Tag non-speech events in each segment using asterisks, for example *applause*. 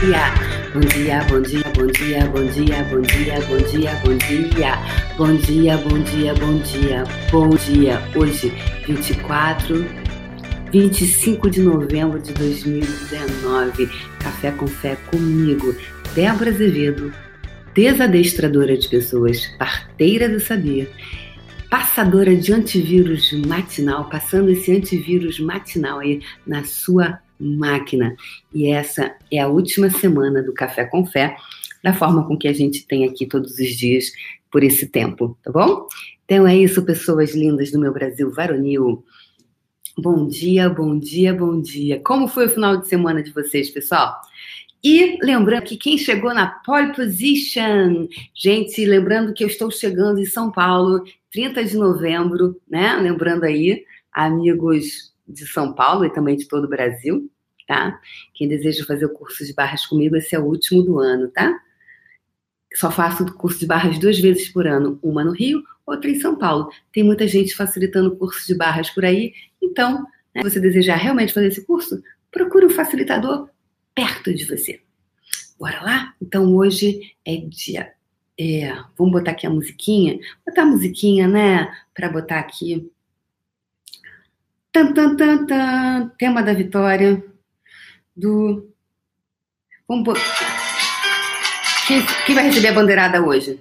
dia. Bom dia, bom dia, bom dia, bom dia, bom dia, bom dia, bom dia. Bom dia, bom dia, bom dia, bom dia. Hoje, 24, 25 de novembro de 2019. Café com fé comigo, Débora Azevedo, desadestradora de pessoas, parteira do saber, passadora de antivírus matinal, passando esse antivírus matinal aí na sua máquina. E essa é a última semana do Café com Fé, da forma com que a gente tem aqui todos os dias por esse tempo, tá bom? Então é isso, pessoas lindas do meu Brasil varonil. Bom dia, bom dia, bom dia. Como foi o final de semana de vocês, pessoal? E lembrando que quem chegou na pole position, gente, lembrando que eu estou chegando em São Paulo, 30 de novembro, né? Lembrando aí, amigos de São Paulo e também de todo o Brasil, tá? Quem deseja fazer o curso de barras comigo, esse é o último do ano, tá? Só faço o curso de barras duas vezes por ano, uma no Rio, outra em São Paulo. Tem muita gente facilitando o curso de barras por aí, então, né, se você desejar realmente fazer esse curso, procure um facilitador perto de você. Bora lá? Então hoje é dia. É, vamos botar aqui a musiquinha. Botar a musiquinha, né? Para botar aqui. Tan, tan, tan, tan, tema da vitória do. Vamos botar. Quem, quem vai receber a bandeirada hoje?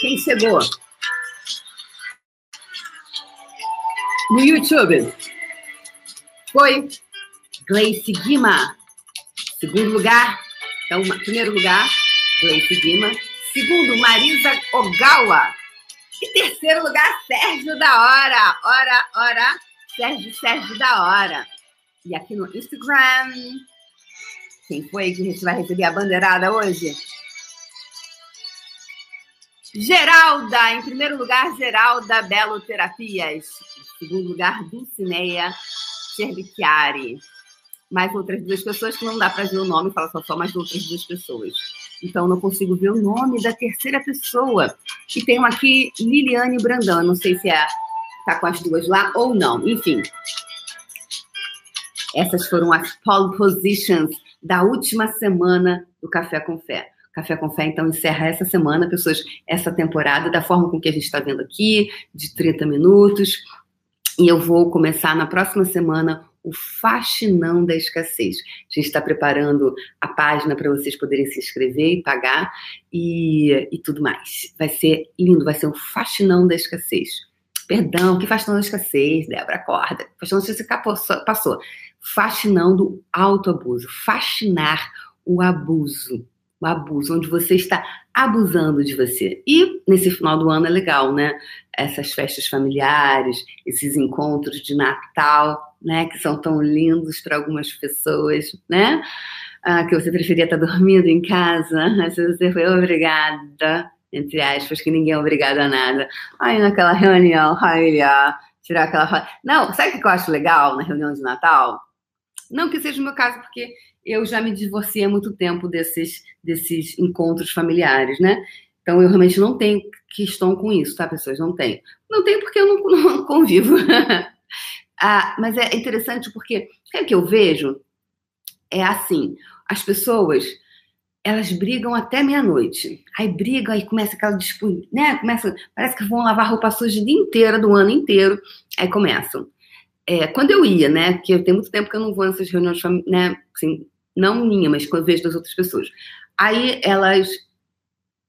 Quem chegou? No YouTube. Foi Gleice Guima. Segundo lugar. Então, primeiro lugar, Gleice Guima. Segundo, Marisa Ogawa. E terceiro lugar, Sérgio da Hora. Hora, hora. Sérgio, Sérgio da Hora. E aqui no Instagram. Quem foi que a gente vai receber a bandeirada hoje? Geralda, em primeiro lugar, Geralda Belo Terapias. Em segundo lugar, Dulcineia Cerviciari. Mais outras duas pessoas que não dá para ver o nome, fala só, só mais outras duas pessoas. Então, não consigo ver o nome da terceira pessoa. E tem uma aqui, Liliane Brandão. Não sei se é tá com as duas lá ou não. Enfim. Essas foram as pole positions da última semana do Café com Fé. Café com Fé, então, encerra essa semana, pessoas, essa temporada, da forma com que a gente está vendo aqui, de 30 minutos. E eu vou começar na próxima semana o Faxinão da Escassez. A gente está preparando a página para vocês poderem se inscrever e pagar e, e tudo mais. Vai ser lindo, vai ser o Faxinão da Escassez. Perdão, que faxinão da escassez, Débora, acorda. Faxinão da escassez passou. Faxinão do autoabuso. Faxinar o abuso o abuso, onde você está abusando de você. E nesse final do ano é legal, né? Essas festas familiares, esses encontros de Natal, né? Que são tão lindos para algumas pessoas, né? Ah, que você preferia estar dormindo em casa, *laughs* mas você foi obrigada, entre aspas, que ninguém é obrigado a nada. Aí naquela reunião, olha, tirar aquela. Não, sabe o que eu acho legal na reunião de Natal? Não que seja o meu caso, porque eu já me divorciei há muito tempo desses, desses encontros familiares, né? Então, eu realmente não tenho questão com isso, tá, pessoas? Não tenho. Não tenho porque eu não, *laughs* não convivo. *laughs* ah, mas é interessante porque o que eu vejo é assim: as pessoas elas brigam até meia-noite. Aí brigam, aí começa aquela disputa, né? Começa, parece que vão lavar roupa suja o dia inteiro, do ano inteiro. Aí começam. É, quando eu ia, né? Porque tem muito tempo que eu não vou nessas reuniões, né? Assim, não minha, mas quando eu vejo das outras pessoas. Aí elas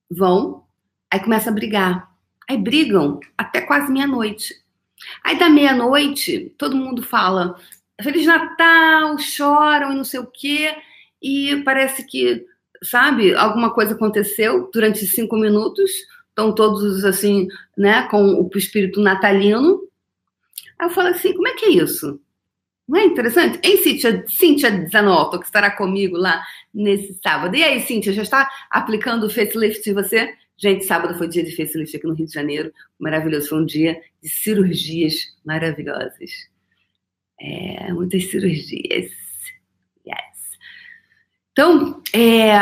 vão, aí começam a brigar. Aí brigam até quase meia-noite. Aí da meia-noite, todo mundo fala Feliz Natal, choram e não sei o quê. E parece que, sabe, alguma coisa aconteceu durante cinco minutos. Estão todos assim, né, com o espírito natalino. Aí eu falo assim: como é que é isso? Não é interessante? Em Cíntia, Cíntia Zanotto, que estará comigo lá nesse sábado. E aí, Cíntia, já está aplicando o facelift em você? Gente, sábado foi dia de facelift aqui no Rio de Janeiro. Maravilhoso. Foi um dia de cirurgias maravilhosas. É, muitas cirurgias. Yes. Então, é,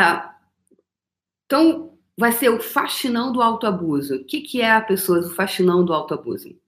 então, vai ser o faxinão do autoabuso. O que, que é a pessoa do faxinão do autoabuso?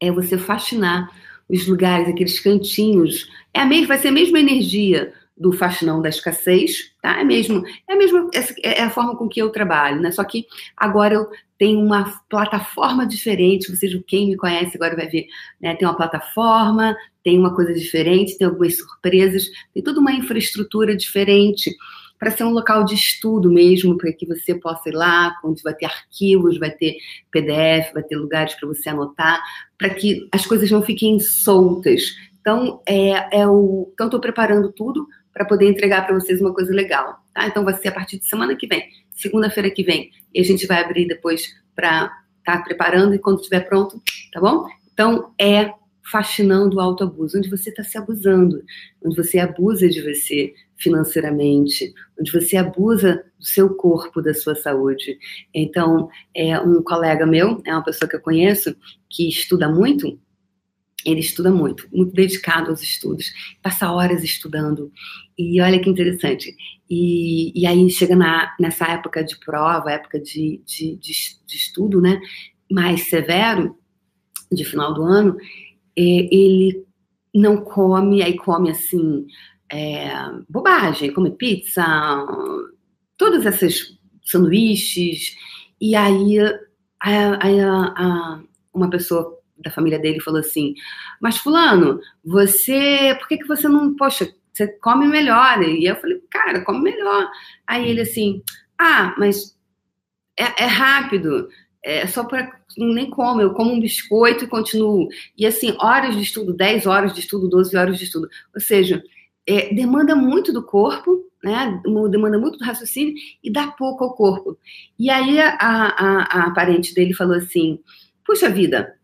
É você faxinar os lugares, aqueles cantinhos. É a mesma, vai ser a mesma energia do faxinão da escassez, tá? É mesmo, é a mesma, é a forma com que eu trabalho, né? Só que agora eu tenho uma plataforma diferente. Vocês, quem me conhece agora vai ver, né? Tem uma plataforma, tem uma coisa diferente, tem algumas surpresas, tem toda uma infraestrutura diferente para ser um local de estudo mesmo, para que você possa ir lá, onde vai ter arquivos, vai ter PDF, vai ter lugares para você anotar, para que as coisas não fiquem soltas. Então, é, é o, então estou preparando tudo para poder entregar para vocês uma coisa legal, tá? Então vai ser a partir de semana que vem, segunda-feira que vem, e a gente vai abrir depois para estar tá preparando e quando estiver pronto, tá bom? Então é fascinando o autoabuso, onde você está se abusando, onde você abusa de você financeiramente, onde você abusa do seu corpo, da sua saúde. Então, é um colega meu, é uma pessoa que eu conheço, que estuda muito, ele estuda muito, muito dedicado aos estudos, passa horas estudando. E olha que interessante. E, e aí chega na, nessa época de prova, época de, de, de, de estudo, né? Mais severo, de final do ano, é, ele não come, aí come assim, é, bobagem, come pizza, todas essas sanduíches, e aí, aí a, a, uma pessoa da família dele falou assim, mas fulano, você, por que, que você não, poxa, você come melhor? E eu falei, cara, come melhor. Aí ele assim, ah, mas é, é rápido, é só para nem como, eu como um biscoito e continuo. E assim, horas de estudo, 10 horas de estudo, 12 horas de estudo. Ou seja, é, demanda muito do corpo, né? Demanda muito do raciocínio e dá pouco ao corpo. E aí a, a, a parente dele falou assim: Puxa vida,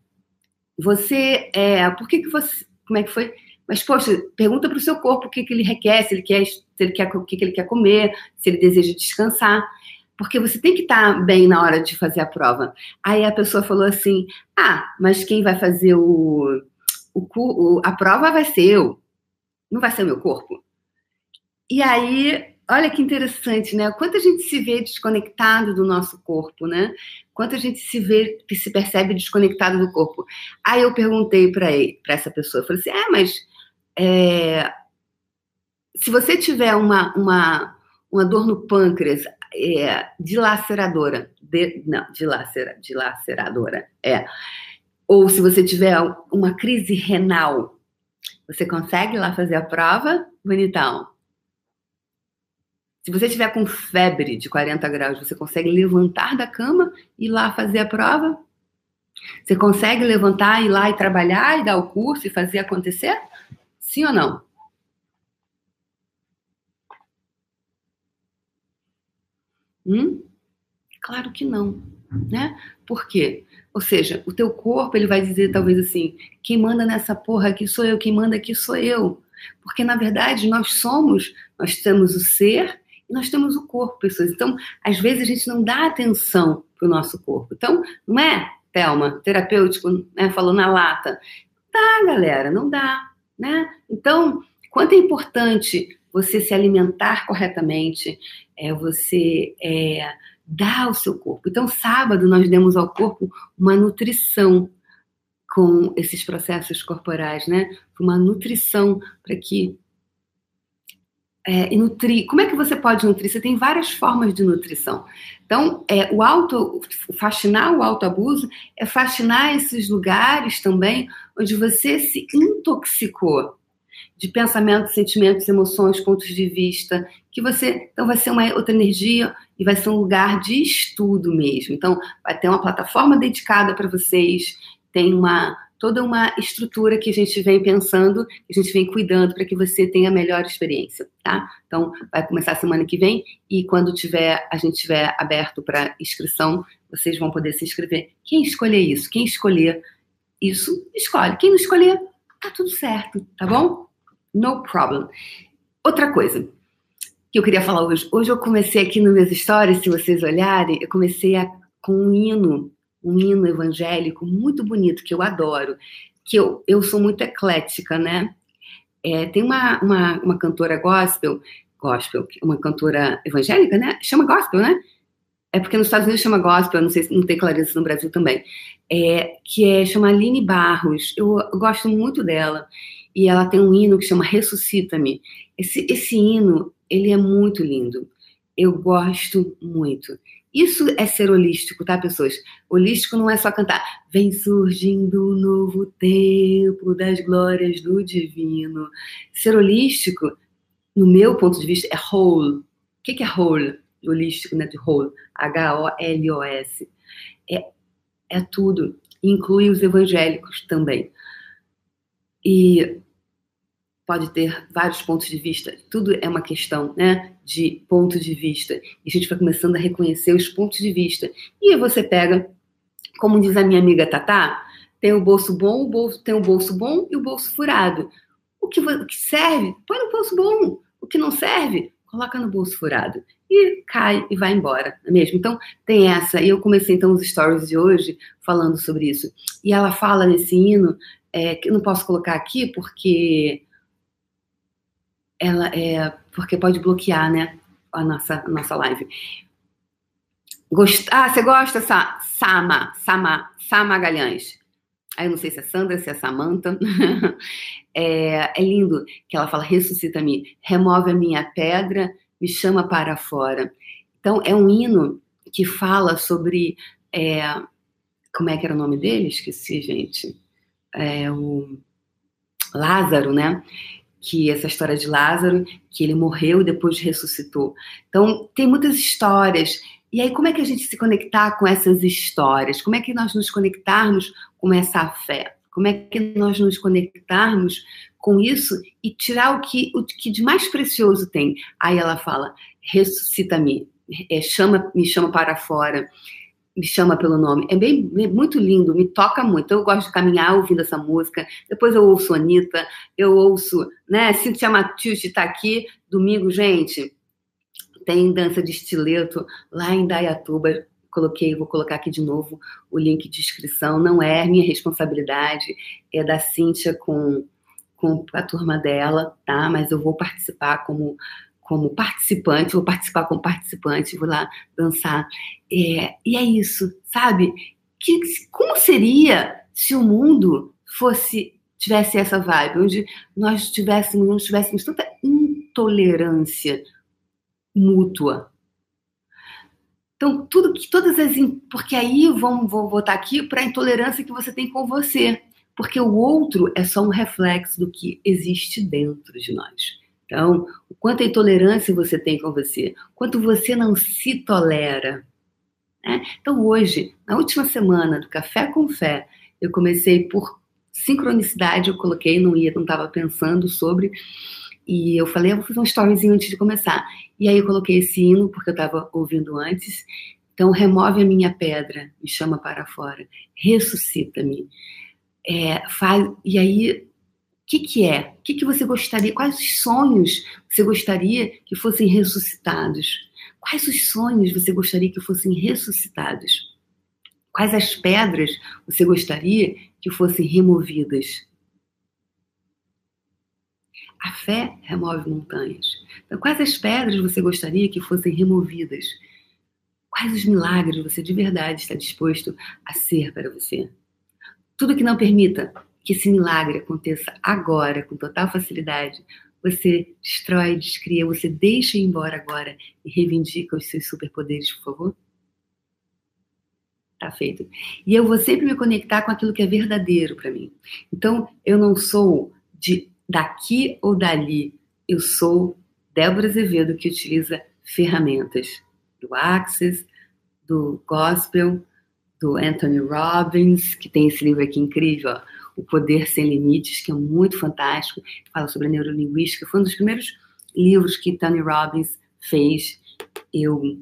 você é. Por que, que você. Como é que foi? Mas, poxa, pergunta para o seu corpo o que, que ele requer, se ele quer, se ele quer o que, que ele quer comer, se ele deseja descansar porque você tem que estar tá bem na hora de fazer a prova. Aí a pessoa falou assim: ah, mas quem vai fazer o, o, a prova vai ser eu, não vai ser o meu corpo. E aí, olha que interessante, né? Quanto a gente se vê desconectado do nosso corpo, né? Quanto a gente se vê, se percebe desconectado do corpo. Aí eu perguntei para essa pessoa, eu falei assim: ah, mas é, se você tiver uma, uma, uma dor no pâncreas, é, dilaceradora. De, não, dilacera, dilaceradora. É. Ou se você tiver uma crise renal, você consegue lá fazer a prova? Bonitão. Se você tiver com febre de 40 graus, você consegue levantar da cama e ir lá fazer a prova? Você consegue levantar, ir lá e trabalhar e dar o curso e fazer acontecer? Sim ou não? Hum? Claro que não, né? Por quê? Ou seja, o teu corpo ele vai dizer talvez assim: quem manda nessa porra aqui sou eu, quem manda aqui sou eu. Porque na verdade nós somos, nós temos o ser e nós temos o corpo, pessoas. Então, às vezes a gente não dá atenção para o nosso corpo. Então, não é, Thelma, terapêutico, né, falou na lata. Dá, galera, não dá, né? Então, quanto é importante você se alimentar corretamente, é você é, dar ao seu corpo. Então, sábado, nós demos ao corpo uma nutrição com esses processos corporais, né? Uma nutrição para que é, nutrir. Como é que você pode nutrir? Você tem várias formas de nutrição. Então, é, o auto, fascinar o autoabuso é fascinar esses lugares também onde você se intoxicou de pensamentos, sentimentos, emoções, pontos de vista, que você então vai ser uma outra energia e vai ser um lugar de estudo mesmo. Então vai ter uma plataforma dedicada para vocês, tem uma toda uma estrutura que a gente vem pensando, que a gente vem cuidando para que você tenha a melhor experiência, tá? Então vai começar semana que vem e quando tiver a gente tiver aberto para inscrição, vocês vão poder se inscrever. Quem escolher isso, quem escolher isso, escolhe. Quem não escolher, tá tudo certo, tá bom? No problem. Outra coisa que eu queria falar hoje. Hoje eu comecei aqui nos meus stories, se vocês olharem, eu comecei a, com um hino, um hino evangélico muito bonito, que eu adoro. Que eu, eu sou muito eclética, né? É, tem uma, uma, uma cantora gospel, gospel, uma cantora evangélica, né? Chama gospel, né? é porque nos Estados Unidos chama gospel, não sei se não tem clareza no Brasil também, é, que é chama Aline Barros. Eu gosto muito dela e ela tem um hino que chama Ressuscita-me. Esse, esse hino, ele é muito lindo. Eu gosto muito. Isso é ser holístico, tá, pessoas? Holístico não é só cantar. Vem surgindo um novo tempo das glórias do divino. Ser holístico, no meu ponto de vista, é whole. O que é whole? Holístico, né? De whole. H-O-L-O-S. É, é tudo. Inclui os evangélicos também. E pode ter vários pontos de vista. Tudo é uma questão, né, de ponto de vista. E a gente vai começando a reconhecer os pontos de vista. E aí você pega, como diz a minha amiga Tatá, tem o bolso bom, o bolso, tem o bolso bom e o bolso furado. O que, o que serve, põe no bolso bom. O que não serve, coloca no bolso furado. E cai e vai embora, não é mesmo? Então, tem essa. E eu comecei, então, os stories de hoje falando sobre isso. E ela fala nesse hino, é, que não posso colocar aqui porque ela é porque pode bloquear, né, a nossa a nossa live. Gost... Ah, você gosta, Sa... Sama, Sama, Sama Magalhães. Aí eu não sei se é Sandra, se é Samantha. *laughs* é, é lindo que ela fala: ressuscita-me, remove a minha pedra, me chama para fora. Então, é um hino que fala sobre. É, como é que era o nome dele? Esqueci, gente. É, o Lázaro, né? que essa história de Lázaro, que ele morreu e depois ressuscitou. Então, tem muitas histórias. E aí, como é que a gente se conectar com essas histórias? Como é que nós nos conectarmos com essa fé? Como é que nós nos conectarmos com isso e tirar o que, o que de mais precioso tem? Aí ela fala: ressuscita-me, é, chama, me chama para fora me chama pelo nome. É bem, muito lindo, me toca muito. Eu gosto de caminhar ouvindo essa música. Depois eu ouço Anitta, eu ouço, né? Cintia Matiuti está aqui. Domingo, gente, tem dança de estileto lá em Dayatuba. Coloquei, vou colocar aqui de novo o link de inscrição. Não é minha responsabilidade, é da Cíntia com, com a turma dela, tá? Mas eu vou participar como como participante, vou participar como participante, vou lá dançar. É, e é isso, sabe? Que, como seria se o mundo fosse tivesse essa vibe, onde nós tivéssemos, tivéssemos tanta intolerância mútua. Então, tudo que todas as porque aí vamos vou voltar aqui para a intolerância que você tem com você, porque o outro é só um reflexo do que existe dentro de nós. Então, o quanto intolerância você tem com você, quanto você não se tolera. Né? Então, hoje, na última semana do Café com Fé, eu comecei por sincronicidade, eu coloquei, não ia, não estava pensando sobre, e eu falei, eu vou fazer um storyzinho antes de começar. E aí eu coloquei esse hino, porque eu estava ouvindo antes. Então, remove a minha pedra, me chama para fora, ressuscita-me. É, faz, e aí que, que é? O que, que você gostaria? Quais os sonhos você gostaria que fossem ressuscitados? Quais os sonhos você gostaria que fossem ressuscitados? Quais as pedras você gostaria que fossem removidas? A fé remove montanhas. Então, quais as pedras você gostaria que fossem removidas? Quais os milagres você de verdade está disposto a ser para você? Tudo que não permita que esse milagre aconteça agora, com total facilidade, você destrói, descria, você deixa ir embora agora e reivindica os seus superpoderes, por favor? Tá feito. E eu vou sempre me conectar com aquilo que é verdadeiro para mim. Então, eu não sou de daqui ou dali. Eu sou Débora Azevedo, que utiliza ferramentas do Access, do Gospel, do Anthony Robbins, que tem esse livro aqui incrível, ó, o Poder Sem Limites, que é muito fantástico, fala sobre a neurolinguística. Foi um dos primeiros livros que Tony Robbins fez. Eu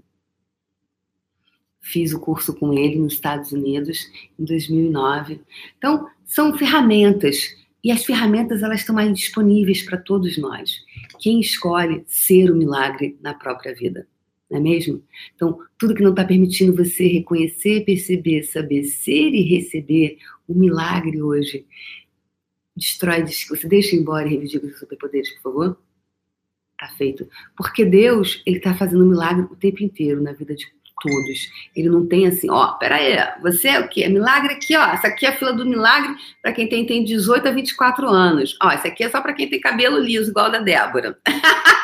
fiz o curso com ele nos Estados Unidos em 2009. Então, são ferramentas e as ferramentas elas estão aí disponíveis para todos nós. Quem escolhe ser o milagre na própria vida, não é mesmo? Então, tudo que não está permitindo você reconhecer, perceber, saber ser e receber o milagre hoje. Destrói, você deixa embora e reivindica os superpoderes, por favor? Tá feito. Porque Deus, ele está fazendo um milagre o tempo inteiro na vida de todos. Ele não tem assim, ó, peraí, você é o quê? Milagre aqui, ó. Essa aqui é a fila do milagre para quem tem, tem 18 a 24 anos. Ó, essa aqui é só para quem tem cabelo liso, igual da Débora. *laughs*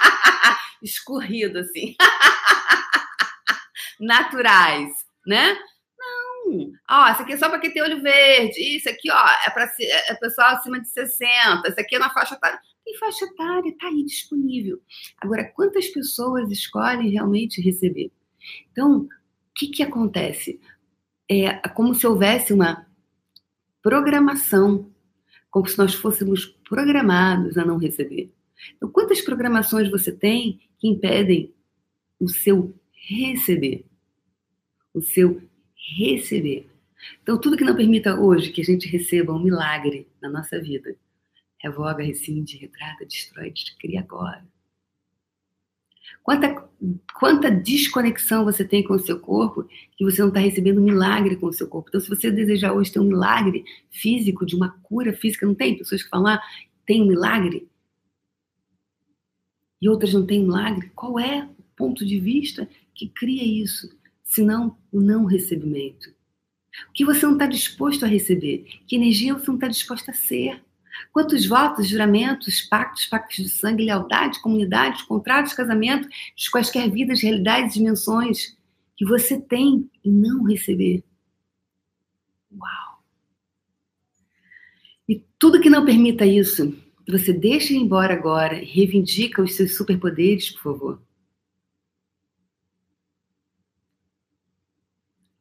Escorrido, assim. *laughs* Naturais, né? Não. Ó, essa aqui é só para quem tem olho verde. Isso aqui, ó, é para é pessoal acima de 60. Essa aqui é na faixa etária. Tem faixa etária, tá aí disponível. Agora, quantas pessoas escolhem realmente receber? Então, o que, que acontece? É como se houvesse uma programação, como se nós fôssemos programados a não receber. Então, quantas programações você tem que impedem o seu receber? O seu receber. Então, tudo que não permita hoje que a gente receba um milagre na nossa vida, revoga, rescinde, retrata, destrói, cria agora. Quanta, quanta desconexão você tem com o seu corpo que você não está recebendo um milagre com o seu corpo. Então, se você desejar hoje ter um milagre físico, de uma cura física, não tem pessoas que falam, ah, tem um milagre? E outras não têm milagre? Qual é o ponto de vista que cria isso? Senão o não recebimento. O que você não está disposto a receber? Que energia você não está disposto a ser? Quantos votos, juramentos, pactos, pactos de sangue, lealdade, comunidade, contratos, casamento, de quaisquer vidas, realidades, dimensões que você tem e não receber. Uau! E tudo que não permita isso, você deixa ir embora agora e reivindica os seus superpoderes, por favor.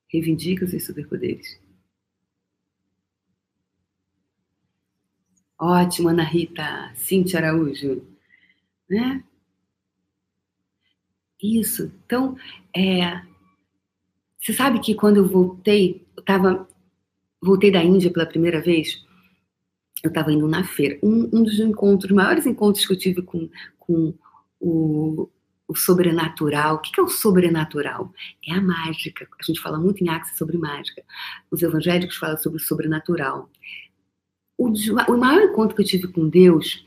Reivindica os seus superpoderes. Ótimo, Ana Rita, Cintia Araújo, né? Isso. Então, é, você sabe que quando eu voltei, eu tava, voltei da Índia pela primeira vez, eu estava indo na feira. Um, um, dos encontros, maiores encontros que eu tive com, com o, o sobrenatural. O que é o sobrenatural? É a mágica. A gente fala muito em Axis sobre mágica. Os evangélicos falam sobre o sobrenatural o, o maior encontro que eu tive com Deus,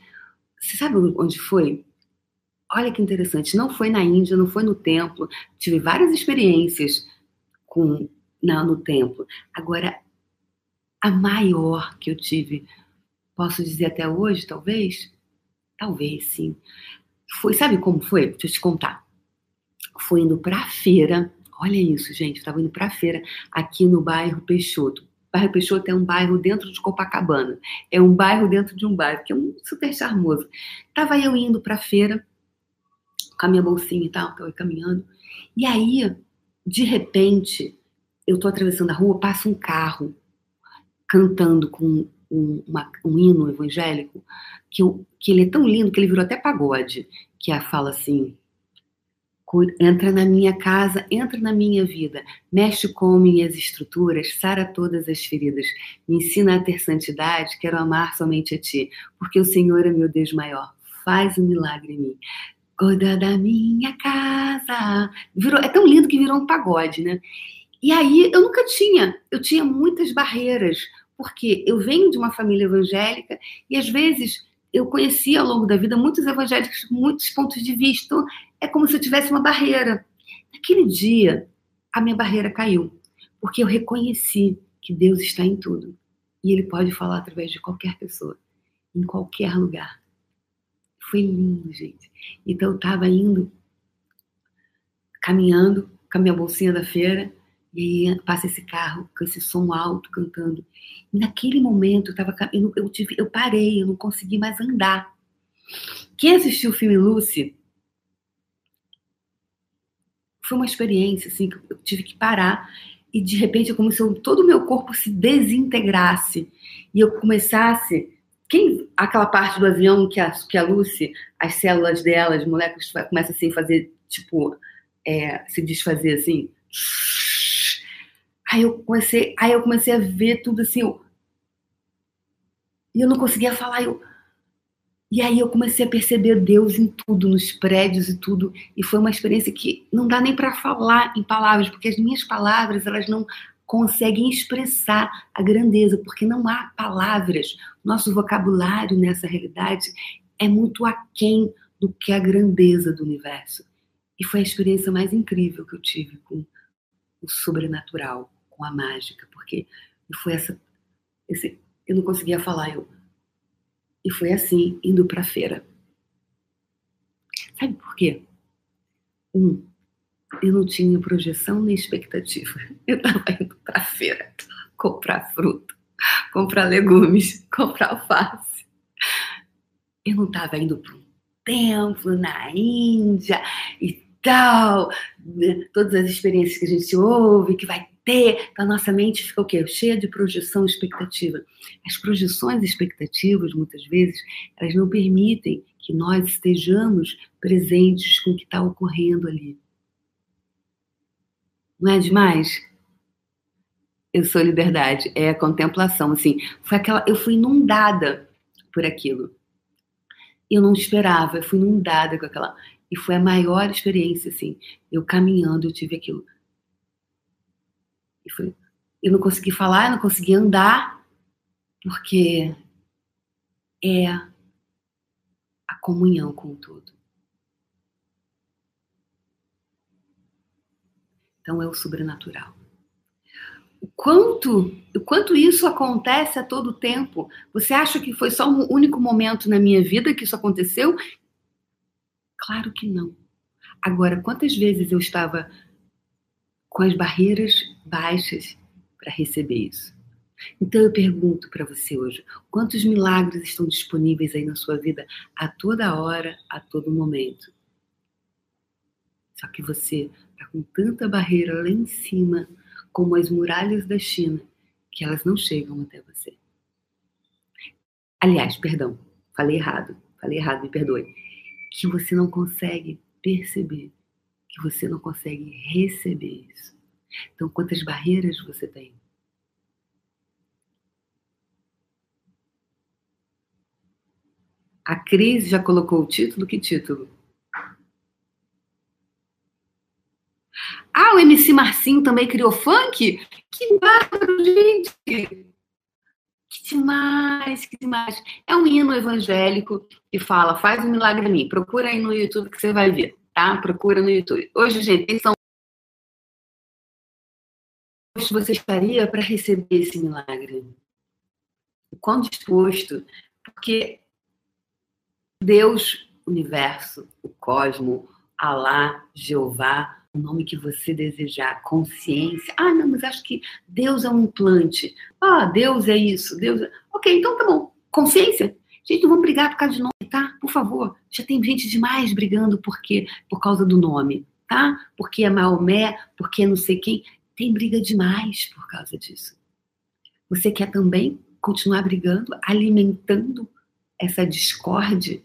você sabe onde foi? Olha que interessante, não foi na Índia, não foi no templo. Tive várias experiências com não, no templo. Agora, a maior que eu tive, posso dizer até hoje, talvez? Talvez, sim. Foi, sabe como foi? Deixa eu te contar. Foi indo para a feira. Olha isso, gente. Estava indo para a feira aqui no bairro Peixoto. Bairro Peixoto é um bairro dentro de Copacabana. É um bairro dentro de um bairro, que é um super charmoso. Tava eu indo para a feira, com a minha bolsinha e tal, eu caminhando. E aí, de repente, eu tô atravessando a rua, passa um carro cantando com um, uma, um hino evangélico, que, que ele é tão lindo que ele virou até pagode, que a fala assim, entra na minha casa, entra na minha vida, mexe com minhas estruturas, sara todas as feridas, me ensina a ter santidade, quero amar somente a ti, porque o Senhor é meu Deus maior, faz um milagre em mim. Cuida da minha casa. Virou, é tão lindo que virou um pagode, né? E aí eu nunca tinha, eu tinha muitas barreiras, porque eu venho de uma família evangélica e às vezes eu conheci ao longo da vida muitos evangélicos com muitos pontos de vista. Então, é como se eu tivesse uma barreira. Naquele dia, a minha barreira caiu, porque eu reconheci que Deus está em tudo e Ele pode falar através de qualquer pessoa, em qualquer lugar. Foi lindo, gente. Então eu estava indo, caminhando com a minha bolsinha da feira, e aí passa esse carro com esse som alto cantando. E naquele momento eu, tava, eu, eu, tive, eu parei, eu não consegui mais andar. Quem assistiu o filme Lucy foi uma experiência assim que eu tive que parar e de repente é como se todo o meu corpo se desintegrasse e eu começasse quem aquela parte do avião que a, que a Lucy, as células dela, as moléculas começam assim a fazer tipo é, se desfazer assim Aí eu comecei, aí eu comecei a ver tudo assim, eu, e eu não conseguia falar, eu, e aí eu comecei a perceber Deus em tudo, nos prédios e tudo, e foi uma experiência que não dá nem para falar em palavras, porque as minhas palavras, elas não conseguem expressar a grandeza, porque não há palavras. Nosso vocabulário nessa realidade é muito aquém do que a grandeza do universo. E foi a experiência mais incrível que eu tive com o sobrenatural, com a mágica, porque foi essa, esse, eu não conseguia falar, eu, e foi assim, indo para a feira. Sabe por quê? Um, eu não tinha projeção nem expectativa. *laughs* Eu estava indo para a feira comprar fruta, comprar legumes, *laughs* comprar alface. Eu não estava indo para um templo na Índia e tal, né? todas as experiências que a gente ouve, que vai ter, a nossa mente fica o quê? Cheia de projeção expectativa. As projeções expectativas, muitas vezes, elas não permitem que nós estejamos presentes com o que está ocorrendo ali. Não é demais? Eu sou liberdade, é a contemplação, assim, foi aquela, eu fui inundada por aquilo. Eu não esperava, eu fui inundada com aquela, e foi a maior experiência, assim, eu caminhando, eu tive aquilo. E foi, eu não consegui falar, eu não consegui andar, porque é a comunhão com tudo. Então é o sobrenatural. O quanto, o quanto isso acontece a todo tempo? Você acha que foi só um único momento na minha vida que isso aconteceu? Claro que não. Agora, quantas vezes eu estava com as barreiras baixas para receber isso? Então eu pergunto para você hoje: quantos milagres estão disponíveis aí na sua vida a toda hora, a todo momento? Só que você está com tanta barreira lá em cima, como as muralhas da China, que elas não chegam até você. Aliás, perdão, falei errado, falei errado, me perdoe. Que você não consegue perceber, que você não consegue receber isso. Então, quantas barreiras você tem? A Cris já colocou o título? Que título? Ah, o MC Marcinho também criou funk? Que bárbaro, gente! Que demais, que demais. É um hino evangélico que fala, faz um milagre em mim. Procura aí no YouTube que você vai ver, tá? Procura no YouTube. Hoje, gente, são você estaria para receber esse milagre? O quão disposto? Porque Deus, universo, o cosmo, Alá, Jeová, o nome que você desejar, consciência. Ah, não, mas acho que Deus é um implante. Ah, Deus é isso, Deus é... Ok, então tá bom. Consciência. Gente, não vamos brigar por causa de nome? Por favor. Já tem gente demais brigando por quê? Por causa do nome, tá? Porque é Maomé, porque é não sei quem. Tem briga demais por causa disso. Você quer também continuar brigando, alimentando essa discórdia?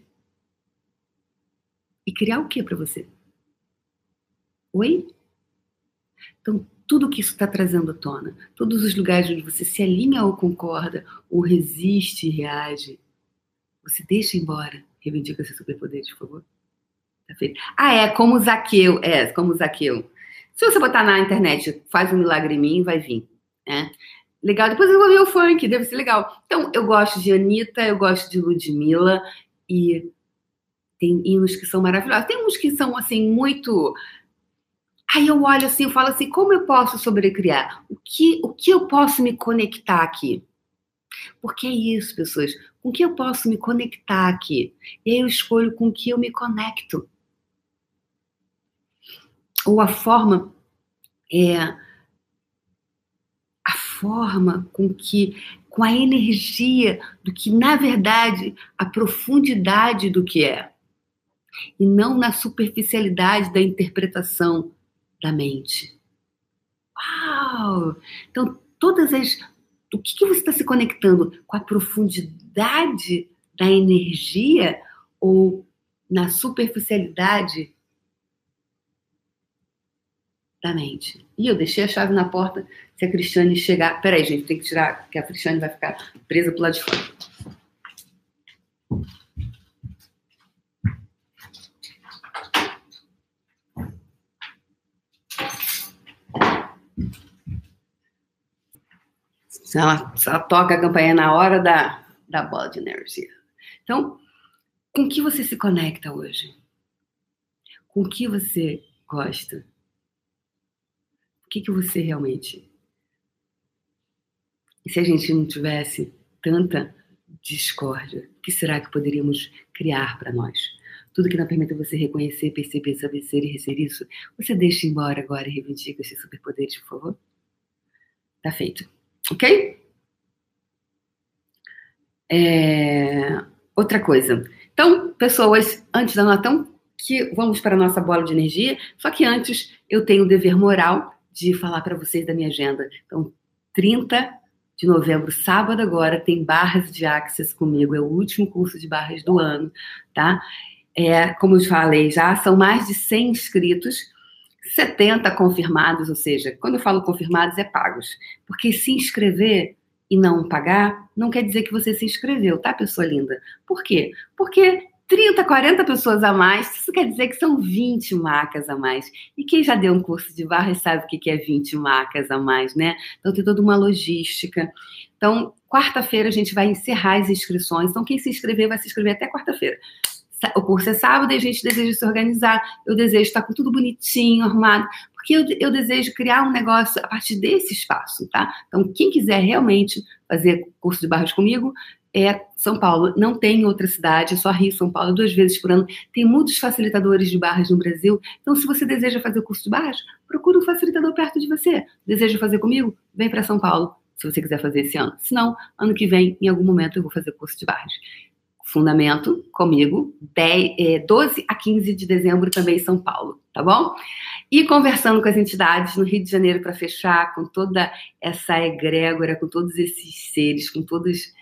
E criar o que para você? Oi? Então, tudo que isso está trazendo à tona, todos os lugares onde você se alinha ou concorda, ou resiste e reage, você deixa embora. Reivindica seus superpoderes, por favor. Tá feito? Ah, é, como Zaqueu. É, como Zaqueu. Se você botar na internet, faz um milagre em mim, vai vir. Né? Legal. Depois eu vou ver o funk, deve ser legal. Então, eu gosto de Anitta, eu gosto de Ludmilla e tem hinos que são maravilhosos. Tem uns que são, assim, muito Aí eu olho assim, eu falo assim, como eu posso sobrecriar? O que, o que eu posso me conectar aqui? Porque é isso, pessoas. Com que eu posso me conectar aqui? E aí eu escolho com que eu me conecto. Ou a forma é a forma com que com a energia do que na verdade a profundidade do que é e não na superficialidade da interpretação da mente. Uau! Então, todas as. O que, que você está se conectando? Com a profundidade da energia ou na superficialidade da mente? E eu deixei a chave na porta se a Cristiane chegar. Peraí, gente, tem que tirar, que a Cristiane vai ficar presa pro lado de fora. Ela, ela toca a campanha na hora da, da bola de energia. Então, com que você se conecta hoje? Com que você gosta? O que, que você realmente. E se a gente não tivesse tanta discórdia, o que será que poderíamos criar para nós? Tudo que não permita você reconhecer, perceber, saber ser e receber isso, você deixa embora agora e reivindica esses superpoderes, por favor? Tá feito. Ok? É... Outra coisa. Então, pessoas, antes da nota, que vamos para a nossa bola de energia. Só que antes eu tenho o dever moral de falar para vocês da minha agenda. Então, 30 de novembro, sábado agora, tem barras de Access comigo. É o último curso de barras do ano, tá? É, como eu falei já, são mais de 100 inscritos, 70 confirmados, ou seja, quando eu falo confirmados é pagos. Porque se inscrever e não pagar, não quer dizer que você se inscreveu, tá, pessoa linda? Por quê? Porque 30, 40 pessoas a mais, isso quer dizer que são 20 marcas a mais. E quem já deu um curso de barras sabe o que é 20 marcas a mais, né? Então tem toda uma logística. Então, quarta-feira a gente vai encerrar as inscrições. Então, quem se inscrever vai se inscrever até quarta-feira. O curso é sábado e a gente deseja se organizar. Eu desejo estar com tudo bonitinho, arrumado, porque eu, eu desejo criar um negócio a partir desse espaço, tá? Então, quem quiser realmente fazer curso de barras comigo, é São Paulo. Não tem outra cidade, é só Rio São Paulo, duas vezes por ano. Tem muitos facilitadores de barras no Brasil. Então, se você deseja fazer o curso de barras, procure um facilitador perto de você. Deseja fazer comigo? Vem para São Paulo, se você quiser fazer esse ano. Se não, ano que vem, em algum momento, eu vou fazer curso de barras. Fundamento comigo, 10, 12 a 15 de dezembro também em São Paulo, tá bom? E conversando com as entidades no Rio de Janeiro para fechar com toda essa egrégora, com todos esses seres, com todos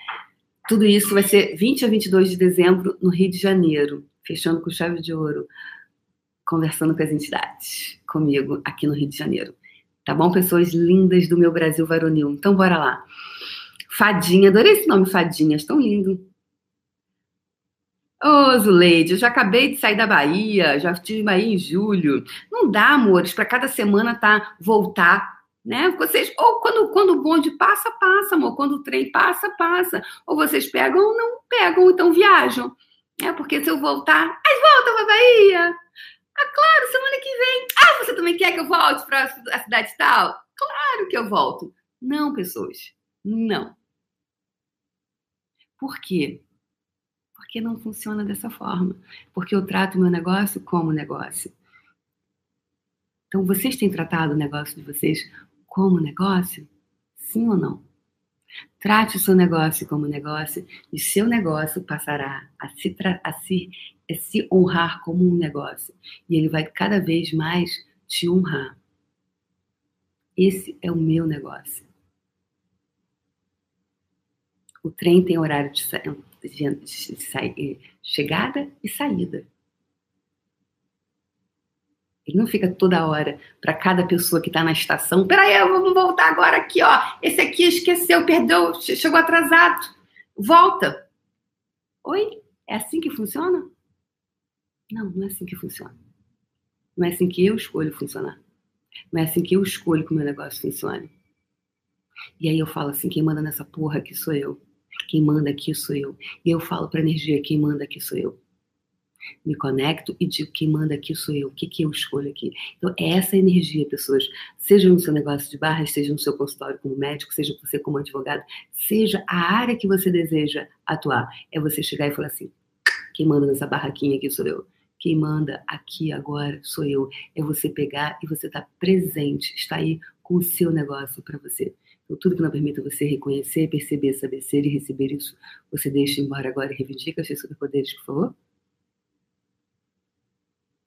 tudo isso vai ser 20 a 22 de dezembro no Rio de Janeiro, fechando com chave de ouro, conversando com as entidades, comigo aqui no Rio de Janeiro. Tá bom, pessoas lindas do meu Brasil varonil? Então, bora lá. Fadinha, adorei esse nome, Fadinhas, tão lindo. Ô, oh, Zuleide, eu já acabei de sair da Bahia, já estive Bahia em julho. Não dá, amores, para cada semana tá voltar né? Vocês, ou quando, quando o bonde passa, passa, amor. Quando o trem passa, passa. Ou vocês pegam ou não pegam, então viajam. É porque se eu voltar, aí volta pra Bahia. Ah, claro, semana que vem. Ah, você também quer que eu volte para a cidade tal? Claro que eu volto. Não, pessoas, não. Por quê? Porque não funciona dessa forma. Porque eu trato meu negócio como negócio. Então, vocês têm tratado o negócio de vocês como negócio? Sim ou não? Trate o seu negócio como negócio e seu negócio passará a se, a se, a se honrar como um negócio. E ele vai cada vez mais te honrar. Esse é o meu negócio. O trem tem horário de, de chegada e saída. Ele não fica toda hora para cada pessoa que está na estação. Peraí, vamos voltar agora aqui, ó. Esse aqui esqueceu, perdeu, chegou atrasado. Volta. Oi? É assim que funciona? Não, não é assim que funciona. Não é assim que eu escolho funcionar. Não é assim que eu escolho que o meu negócio funcione. E aí eu falo assim, quem manda nessa porra aqui sou eu. Quem manda aqui sou eu. E eu falo para energia, quem manda aqui sou eu me conecto e digo quem manda aqui sou eu, o que, que eu escolho aqui. Então, é essa energia, pessoas, seja no seu negócio de barras, seja no seu consultório como médico, seja você como advogado, seja a área que você deseja atuar, é você chegar e falar assim: quem manda nessa barraquinha aqui sou eu. Quem manda aqui agora sou eu. É você pegar e você estar tá presente, está aí com o seu negócio para você. Então, tudo que não permita você reconhecer, perceber, saber ser e receber isso, você deixa embora agora e reivindica seus superpoderes, por favor.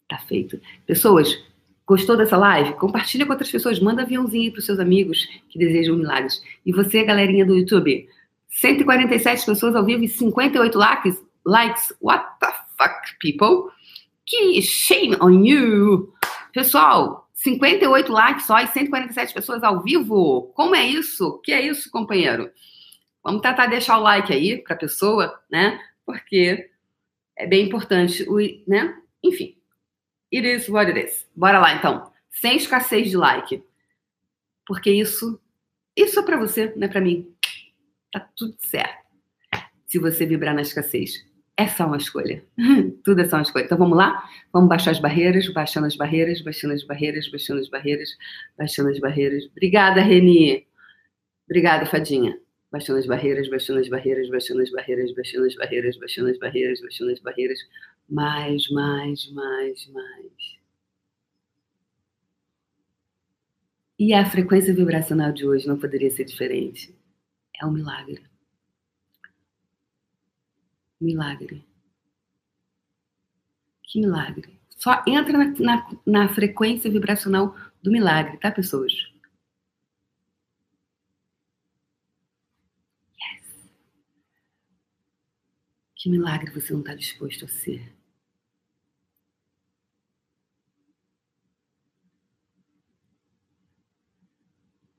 Tá feito. Pessoas, gostou dessa live? Compartilha com outras pessoas, manda aviãozinho para os seus amigos que desejam milagres. E você, galerinha do YouTube, 147 pessoas ao vivo e 58 likes. Likes, what the fuck, people? Que shame on you! Pessoal, 58 likes só e 147 pessoas ao vivo. Como é isso? Que é isso, companheiro? Vamos tentar deixar o like aí para a pessoa, né? Porque é bem importante, né? Enfim, It is what it is. Bora lá, então. Sem escassez de like. Porque isso, isso é para você, não é para mim. Tá tudo certo. Se você vibrar na escassez. É só uma escolha. *laughs* Tudo é só uma escolha. Então vamos lá? Vamos baixar as barreiras, baixando as barreiras, baixando as barreiras, baixando as barreiras, baixando as barreiras. Obrigada, Reni. Obrigada, Fadinha. Baixando as barreiras, baixando as barreiras, baixando as barreiras, baixando as barreiras, baixando as barreiras, baixando as barreiras. Mais, mais, mais, mais. E a frequência vibracional de hoje não poderia ser diferente. É um milagre. Milagre. Que milagre. Só entra na, na, na frequência vibracional do milagre, tá, pessoas? Yes. Que milagre você não está disposto a ser?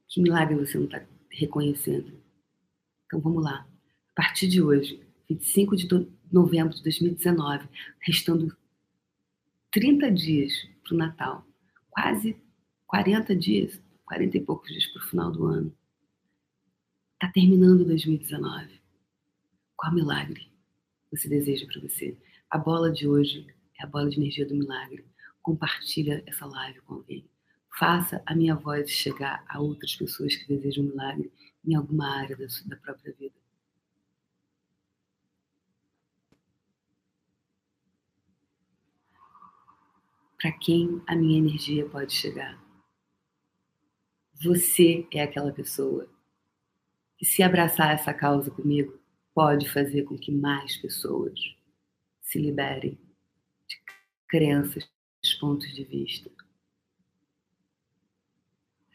Que milagre você não está reconhecendo? Então vamos lá. A partir de hoje, 25 de novembro de 2019, restando 30 dias para o Natal, quase 40 dias, 40 e poucos dias para o final do ano. Está terminando 2019. Qual milagre você deseja para você? A bola de hoje é a bola de energia do milagre. Compartilha essa live com alguém. Faça a minha voz chegar a outras pessoas que desejam um milagre em alguma área da, da própria vida. Para quem a minha energia pode chegar? Você é aquela pessoa que, se abraçar essa causa comigo, pode fazer com que mais pessoas se liberem de crenças, pontos de vista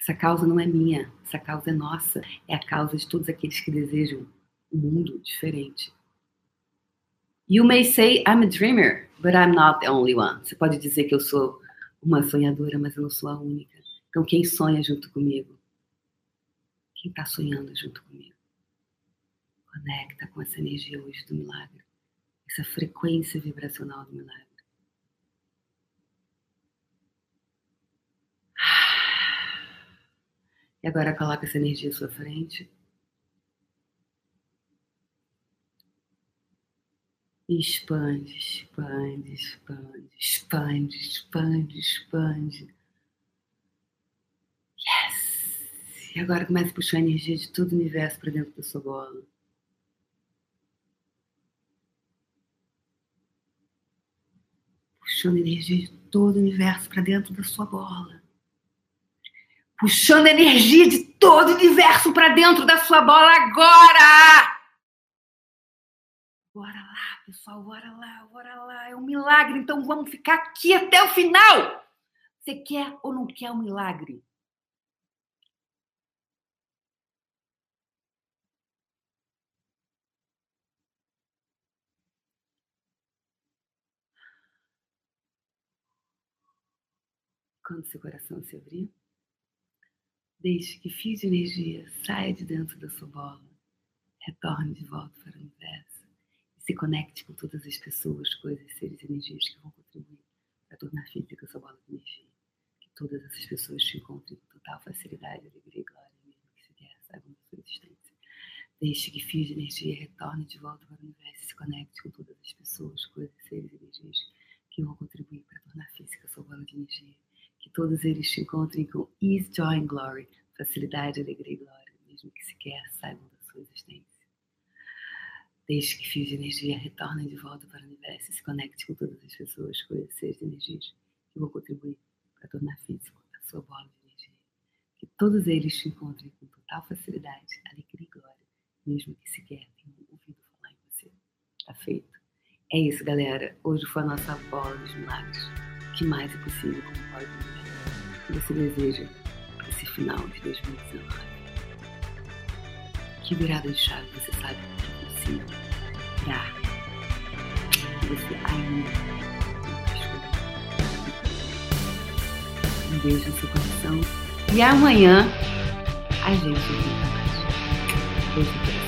essa causa não é minha, essa causa é nossa, é a causa de todos aqueles que desejam um mundo diferente. You may say I'm a dreamer, but I'm not the only one. Você pode dizer que eu sou uma sonhadora, mas eu não sou a única. Então, quem sonha junto comigo? Quem está sonhando junto comigo? Conecta com essa energia hoje do milagre, essa frequência vibracional do milagre. E agora coloca essa energia à sua frente. Expande, expande, expande, expande, expande, expande. Yes! E agora começa a puxar a energia de todo o universo para dentro da sua bola. Puxando a energia de todo o universo para dentro da sua bola puxando energia de todo o universo para dentro da sua bola agora. Bora lá, pessoal, bora lá, bora lá. É um milagre, então vamos ficar aqui até o final. Você quer ou não quer um milagre? Quando seu coração se abrir. Deixe que fios de energia saia de dentro da sua bola, retorne de volta para o universo se conecte com todas as pessoas, coisas, seres e energias que vão contribuir para tornar física sua bola de energia. Que todas essas pessoas te encontrem com total facilidade, alegria e glória, mesmo que sequer saibam da sua existência. Deixe que fios de energia retorne de volta para o universo e se conecte com todas as pessoas, coisas, seres e energias que vão contribuir para tornar física sua bola de energia que todos eles te encontrem com ease, joy and glory, facilidade, alegria e glória, mesmo que sequer saibam da sua existência. Deixe que fios de energia retornem de volta para o universo e se conecte com todas as pessoas, coisas, seres energias que vão contribuir para tornar físico a sua bola de energia. Que todos eles te encontrem com total facilidade, alegria e glória, mesmo que sequer tenham ouvido falar em você. Tá feito? É isso, galera. Hoje foi a nossa bola dos milagres. O que mais é possível como pode que você deseja para esse final de 2019? Que virada de chave você sabe Que você ainda. Um beijo no seu coração e amanhã a gente volta mais. Beijo.